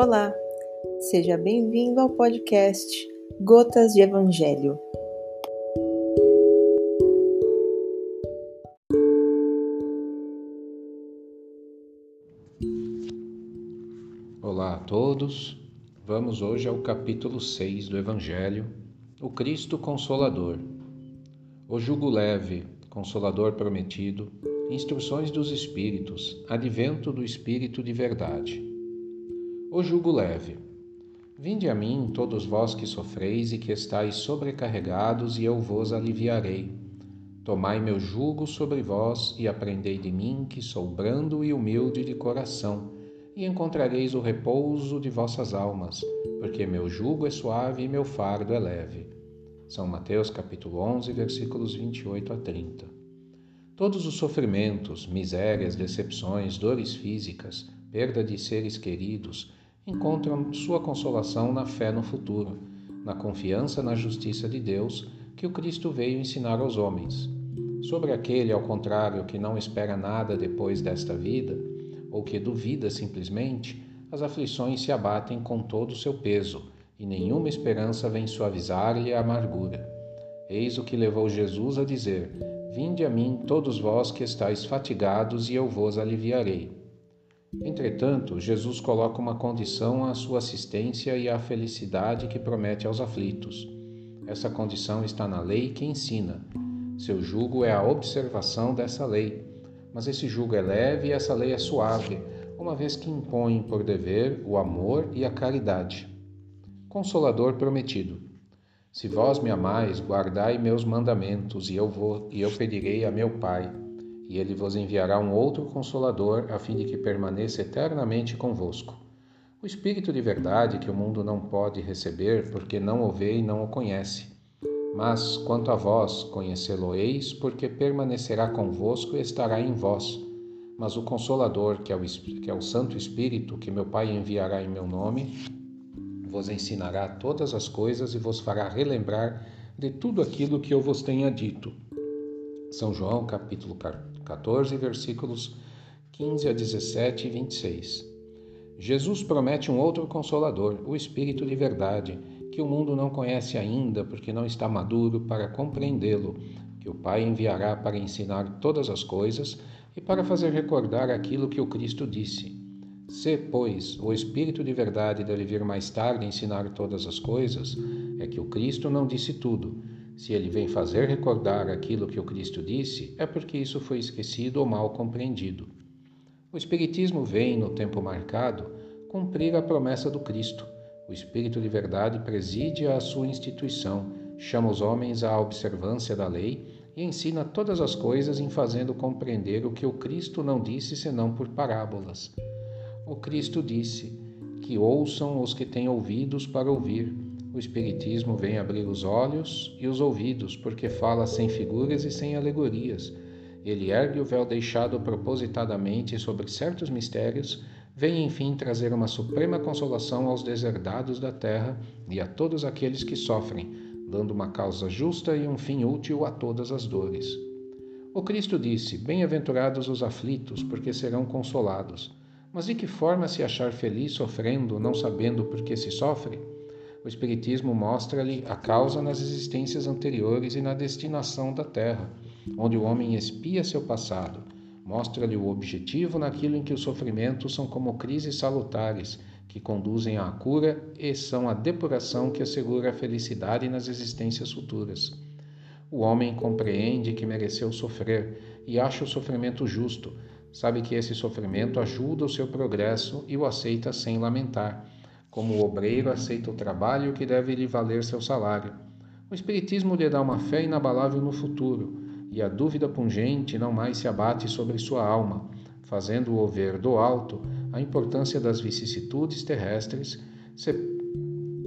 Olá, seja bem-vindo ao podcast Gotas de Evangelho. Olá a todos, vamos hoje ao capítulo 6 do Evangelho, o Cristo Consolador. O jugo leve, Consolador prometido, instruções dos Espíritos, advento do Espírito de verdade. O jugo leve. Vinde a mim, todos vós que sofreis e que estáis sobrecarregados, e eu vos aliviarei. Tomai meu jugo sobre vós e aprendei de mim, que sou brando e humilde de coração, e encontrareis o repouso de vossas almas, porque meu jugo é suave e meu fardo é leve. São Mateus capítulo 11, versículos 28 a 30. Todos os sofrimentos, misérias, decepções, dores físicas, perda de seres queridos, encontram sua consolação na fé no futuro, na confiança na justiça de Deus que o Cristo veio ensinar aos homens. Sobre aquele, ao contrário, que não espera nada depois desta vida, ou que duvida simplesmente, as aflições se abatem com todo o seu peso, e nenhuma esperança vem suavizar-lhe a amargura. Eis o que levou Jesus a dizer: Vinde a mim, todos vós que estáis fatigados, e eu vos aliviarei. Entretanto, Jesus coloca uma condição à sua assistência e à felicidade que promete aos aflitos. Essa condição está na lei que ensina. Seu jugo é a observação dessa lei. Mas esse jugo é leve e essa lei é suave, uma vez que impõe por dever o amor e a caridade. Consolador prometido. Se vós me amais, guardai meus mandamentos, e eu vou e eu pedirei a meu Pai e ele vos enviará um outro consolador, a fim de que permaneça eternamente convosco. O Espírito de verdade que o mundo não pode receber, porque não o vê e não o conhece. Mas, quanto a vós, conhecê-lo-eis, porque permanecerá convosco e estará em vós. Mas o Consolador, que é o, que é o Santo Espírito, que meu Pai enviará em meu nome, vos ensinará todas as coisas e vos fará relembrar de tudo aquilo que eu vos tenha dito. São João, capítulo 14, versículos 15 a 17 e 26. Jesus promete um outro consolador, o Espírito de verdade, que o mundo não conhece ainda porque não está maduro para compreendê-lo, que o Pai enviará para ensinar todas as coisas e para fazer recordar aquilo que o Cristo disse. Se, pois, o Espírito de verdade deve vir mais tarde ensinar todas as coisas, é que o Cristo não disse tudo se ele vem fazer recordar aquilo que o Cristo disse, é porque isso foi esquecido ou mal compreendido. O Espiritismo vem, no tempo marcado, cumprir a promessa do Cristo. O Espírito de verdade preside a sua instituição, chama os homens à observância da lei e ensina todas as coisas em fazendo compreender o que o Cristo não disse senão por parábolas. O Cristo disse: Que ouçam os que têm ouvidos para ouvir o Espiritismo vem abrir os olhos e os ouvidos, porque fala sem figuras e sem alegorias. Ele ergue o véu deixado propositadamente sobre certos mistérios, vem enfim trazer uma suprema consolação aos deserdados da terra e a todos aqueles que sofrem, dando uma causa justa e um fim útil a todas as dores. O Cristo disse: Bem-aventurados os aflitos, porque serão consolados. Mas de que forma se achar feliz sofrendo, não sabendo por que se sofre? O Espiritismo mostra-lhe a causa nas existências anteriores e na destinação da Terra, onde o homem espia seu passado. Mostra-lhe o objetivo naquilo em que os sofrimentos são como crises salutares, que conduzem à cura e são a depuração que assegura a felicidade nas existências futuras. O homem compreende que mereceu sofrer e acha o sofrimento justo, sabe que esse sofrimento ajuda o seu progresso e o aceita sem lamentar como o obreiro aceita o trabalho que deve lhe valer seu salário. O Espiritismo lhe dá uma fé inabalável no futuro, e a dúvida pungente não mais se abate sobre sua alma, fazendo-o ver do alto a importância das vicissitudes terrestres, se,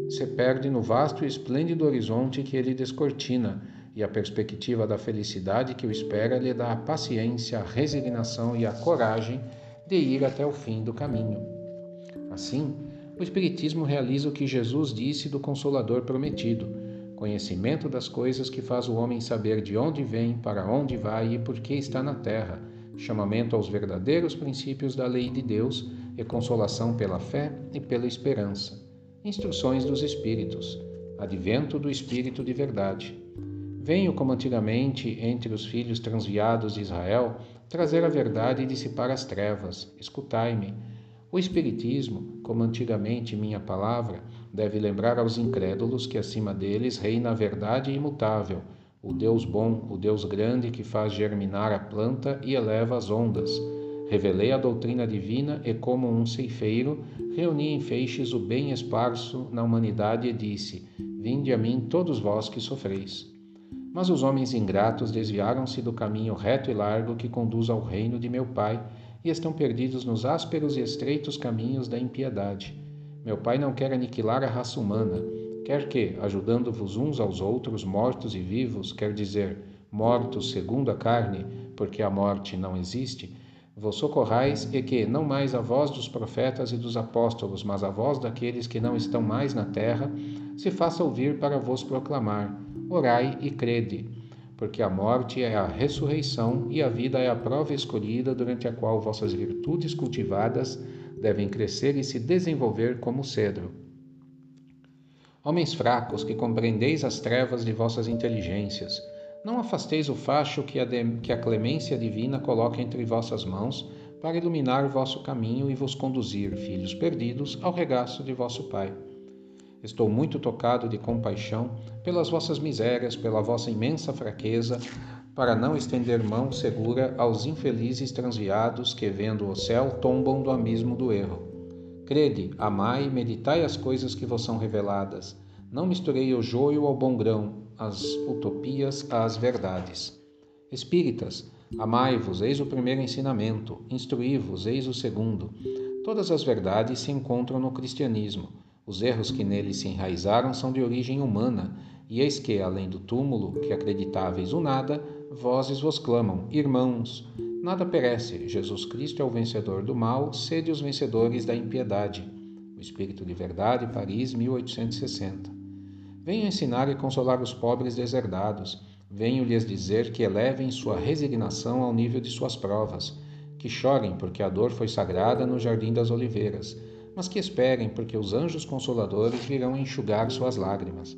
se perde no vasto e esplêndido horizonte que ele descortina, e a perspectiva da felicidade que o espera lhe dá a paciência, a resignação e a coragem de ir até o fim do caminho. Assim, o Espiritismo realiza o que Jesus disse do Consolador prometido: conhecimento das coisas que faz o homem saber de onde vem, para onde vai e por que está na terra, chamamento aos verdadeiros princípios da lei de Deus, e consolação pela fé e pela esperança. Instruções dos Espíritos. Advento do Espírito de Verdade. Venho, como antigamente, entre os filhos transviados de Israel, trazer a verdade e dissipar as trevas. Escutai-me. O Espiritismo, como antigamente minha palavra, deve lembrar aos incrédulos que acima deles reina a verdade imutável, o Deus bom, o Deus grande que faz germinar a planta e eleva as ondas. Revelei a doutrina divina e, como um ceifeiro, reuni em feixes o bem esparso na humanidade e disse: Vinde a mim todos vós que sofreis. Mas os homens ingratos desviaram-se do caminho reto e largo que conduz ao reino de meu Pai e estão perdidos nos ásperos e estreitos caminhos da impiedade. Meu Pai não quer aniquilar a raça humana, quer que, ajudando-vos uns aos outros, mortos e vivos, quer dizer, mortos segundo a carne, porque a morte não existe, vos socorrais e que, não mais a voz dos profetas e dos apóstolos, mas a voz daqueles que não estão mais na terra, se faça ouvir para vos proclamar. Orai e crede, porque a morte é a ressurreição e a vida é a prova escolhida durante a qual vossas virtudes cultivadas devem crescer e se desenvolver como cedro. Homens fracos, que compreendeis as trevas de vossas inteligências, não afasteis o facho que a, de, que a clemência divina coloca entre vossas mãos para iluminar vosso caminho e vos conduzir, filhos perdidos, ao regaço de vosso Pai. Estou muito tocado de compaixão pelas vossas misérias, pela vossa imensa fraqueza, para não estender mão segura aos infelizes transviados que, vendo o céu, tombam do abismo do erro. Crede, amai, meditai as coisas que vos são reveladas. Não misturei o joio ao bom grão, as utopias às verdades. Espíritas, amai-vos, eis o primeiro ensinamento, instruí-vos, eis o segundo. Todas as verdades se encontram no cristianismo. Os erros que nele se enraizaram são de origem humana, e eis que, além do túmulo, que acreditáveis o nada, vozes vos clamam, irmãos. Nada perece, Jesus Cristo é o vencedor do mal, sede os vencedores da impiedade. O Espírito de Verdade, Paris, 1860. Venho ensinar e consolar os pobres deserdados. Venho lhes dizer que elevem sua resignação ao nível de suas provas, que chorem porque a dor foi sagrada no jardim das oliveiras mas que esperem, porque os anjos consoladores virão enxugar suas lágrimas.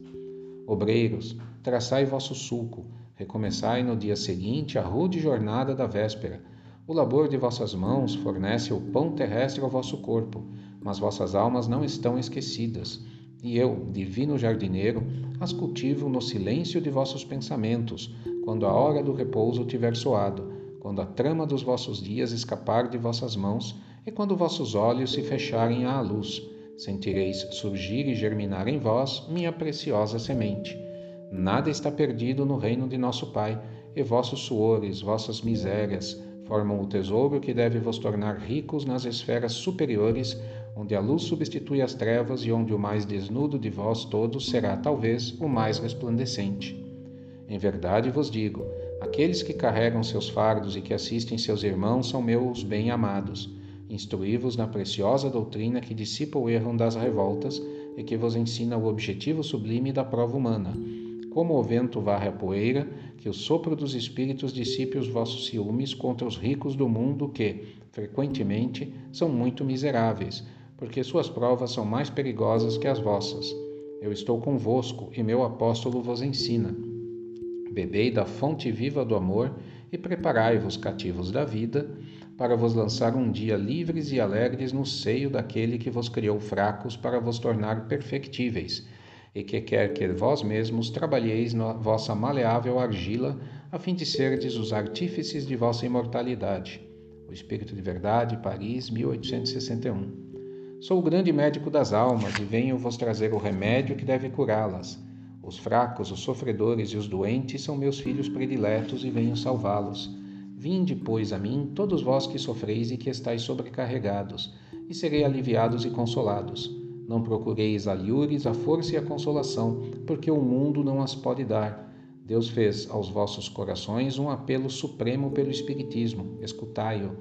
Obreiros, traçai vosso sulco, recomeçai no dia seguinte a rude jornada da véspera. O labor de vossas mãos fornece o pão terrestre ao vosso corpo, mas vossas almas não estão esquecidas. E eu, divino jardineiro, as cultivo no silêncio de vossos pensamentos, quando a hora do repouso tiver soado, quando a trama dos vossos dias escapar de vossas mãos e quando vossos olhos se fecharem à luz, sentireis surgir e germinar em vós minha preciosa semente. Nada está perdido no reino de nosso Pai, e vossos suores, vossas misérias, formam o tesouro que deve vos tornar ricos nas esferas superiores, onde a luz substitui as trevas e onde o mais desnudo de vós todos será, talvez, o mais resplandecente. Em verdade vos digo: aqueles que carregam seus fardos e que assistem seus irmãos são meus bem-amados. Instruí-vos na preciosa doutrina que dissipa o erro das revoltas e que vos ensina o objetivo sublime da prova humana. Como o vento varre a poeira, que o sopro dos espíritos dissipe os vossos ciúmes contra os ricos do mundo que, frequentemente, são muito miseráveis, porque suas provas são mais perigosas que as vossas. Eu estou convosco e meu apóstolo vos ensina. Bebei da fonte viva do amor e preparai-vos cativos da vida para vos lançar um dia livres e alegres no seio daquele que vos criou fracos para vos tornar perfectíveis, e que quer que vós mesmos trabalheis na vossa maleável argila, a fim de serdes os artífices de vossa imortalidade. O Espírito de Verdade, Paris, 1861. Sou o grande médico das almas e venho vos trazer o remédio que deve curá-las. Os fracos, os sofredores e os doentes são meus filhos prediletos e venho salvá-los. Vinde, pois, a mim, todos vós que sofreis e que estáis sobrecarregados, e serei aliviados e consolados. Não procureis alhures, a força e a consolação, porque o mundo não as pode dar. Deus fez aos vossos corações um apelo supremo pelo Espiritismo. Escutai-o.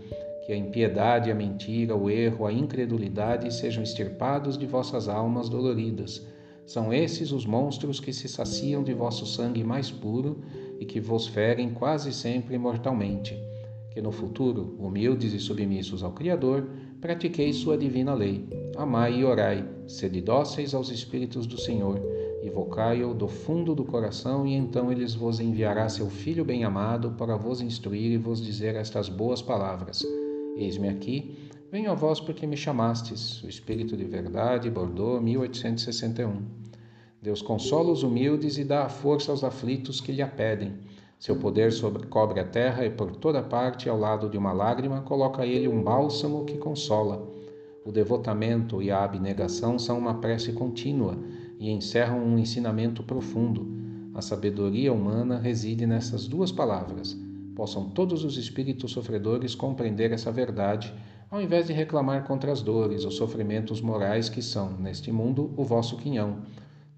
Que a impiedade, a mentira, o erro, a incredulidade sejam extirpados de vossas almas doloridas. São esses os monstros que se saciam de vosso sangue mais puro e que vos ferem quase sempre mortalmente. Que no futuro, humildes e submissos ao Criador, pratiquei sua divina lei. Amai e orai, sede dóceis aos Espíritos do Senhor, invocai-o do fundo do coração, e então ele vos enviará seu Filho bem-amado para vos instruir e vos dizer estas boas palavras. Eis-me aqui, venho a vós porque me chamastes. O Espírito de Verdade, Bordeaux, 1861. Deus consola os humildes e dá a força aos aflitos que lhe a pedem. Seu poder sobrecobre a terra e por toda parte, ao lado de uma lágrima, coloca ele um bálsamo que consola. O devotamento e a abnegação são uma prece contínua e encerram um ensinamento profundo. A sabedoria humana reside nessas duas palavras. Possam todos os espíritos sofredores compreender essa verdade, ao invés de reclamar contra as dores, os sofrimentos morais que são, neste mundo, o vosso quinhão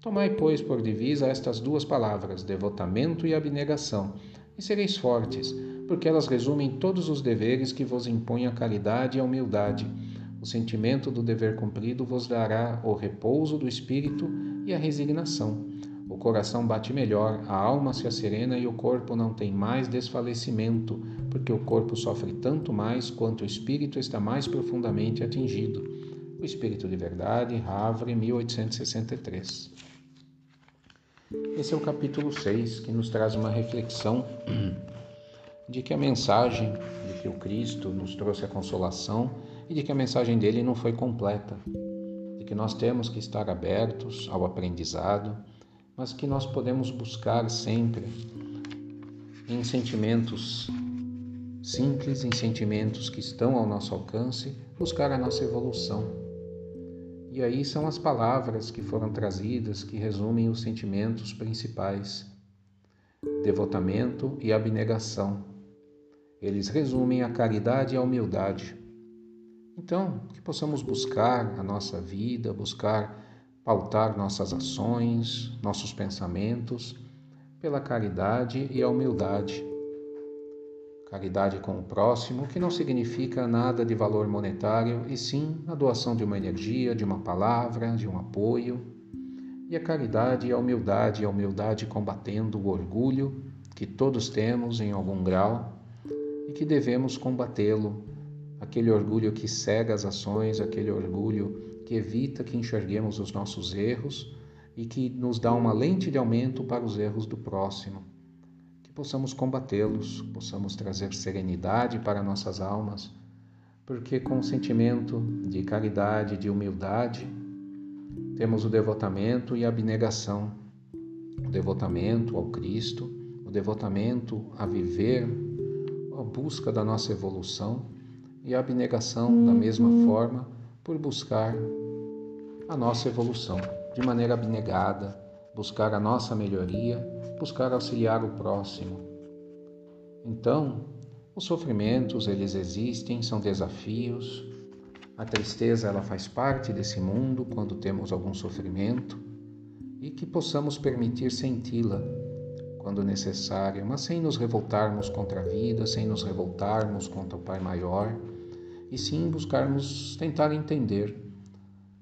Tomai, pois, por divisa estas duas palavras, devotamento e abnegação, e sereis fortes, porque elas resumem todos os deveres que vos impõe a caridade e a humildade. O sentimento do dever cumprido vos dará o repouso do espírito e a resignação. O coração bate melhor, a alma se acerena e o corpo não tem mais desfalecimento, porque o corpo sofre tanto mais quanto o espírito está mais profundamente atingido. O Espírito de Verdade, Havre, 1863. Esse é o capítulo 6 que nos traz uma reflexão de que a mensagem de que o Cristo nos trouxe a consolação e de que a mensagem dele não foi completa, de que nós temos que estar abertos ao aprendizado, mas que nós podemos buscar sempre em sentimentos simples, em sentimentos que estão ao nosso alcance, buscar a nossa evolução e aí são as palavras que foram trazidas que resumem os sentimentos principais: devotamento e abnegação. Eles resumem a caridade e a humildade. Então, que possamos buscar a nossa vida, buscar pautar nossas ações, nossos pensamentos pela caridade e a humildade Caridade com o próximo, que não significa nada de valor monetário, e sim a doação de uma energia, de uma palavra, de um apoio. E a caridade e a humildade, a humildade combatendo o orgulho que todos temos em algum grau e que devemos combatê-lo, aquele orgulho que cega as ações, aquele orgulho que evita que enxerguemos os nossos erros e que nos dá uma lente de aumento para os erros do próximo possamos combatê-los, possamos trazer serenidade para nossas almas, porque com o sentimento de caridade, de humildade, temos o devotamento e a abnegação. O devotamento ao Cristo, o devotamento a viver a busca da nossa evolução e a abnegação da mesma forma por buscar a nossa evolução de maneira abnegada, buscar a nossa melhoria, buscar auxiliar o próximo. Então, os sofrimentos, eles existem, são desafios. A tristeza, ela faz parte desse mundo quando temos algum sofrimento e que possamos permitir senti-la quando necessário, mas sem nos revoltarmos contra a vida, sem nos revoltarmos contra o Pai Maior, e sim buscarmos tentar entender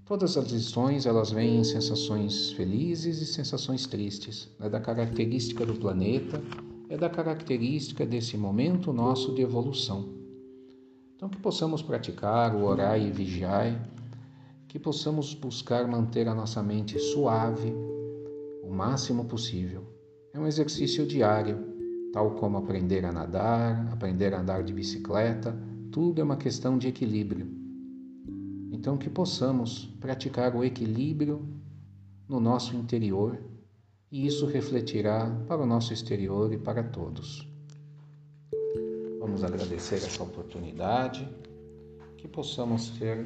Todas as lições elas vêm em sensações felizes e sensações tristes. É da característica do planeta, é da característica desse momento nosso de evolução. Então que possamos praticar o orar e vigiar, que possamos buscar manter a nossa mente suave o máximo possível. É um exercício diário, tal como aprender a nadar, aprender a andar de bicicleta, tudo é uma questão de equilíbrio. Então, que possamos praticar o equilíbrio no nosso interior e isso refletirá para o nosso exterior e para todos. Vamos agradecer essa oportunidade, que possamos ter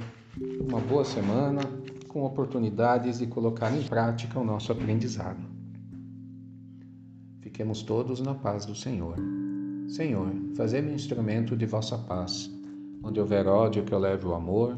uma boa semana com oportunidades de colocar em prática o nosso aprendizado. Fiquemos todos na paz do Senhor. Senhor, fazei-me instrumento de vossa paz. Onde houver ódio, que eu leve o amor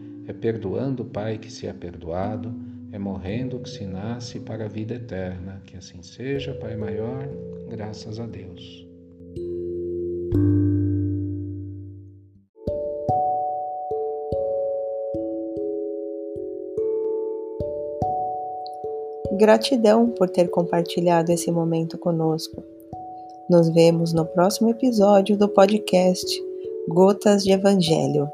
É perdoando, Pai, que se é perdoado, é morrendo que se nasce para a vida eterna. Que assim seja, Pai maior, graças a Deus. Gratidão por ter compartilhado esse momento conosco. Nos vemos no próximo episódio do podcast Gotas de Evangelho.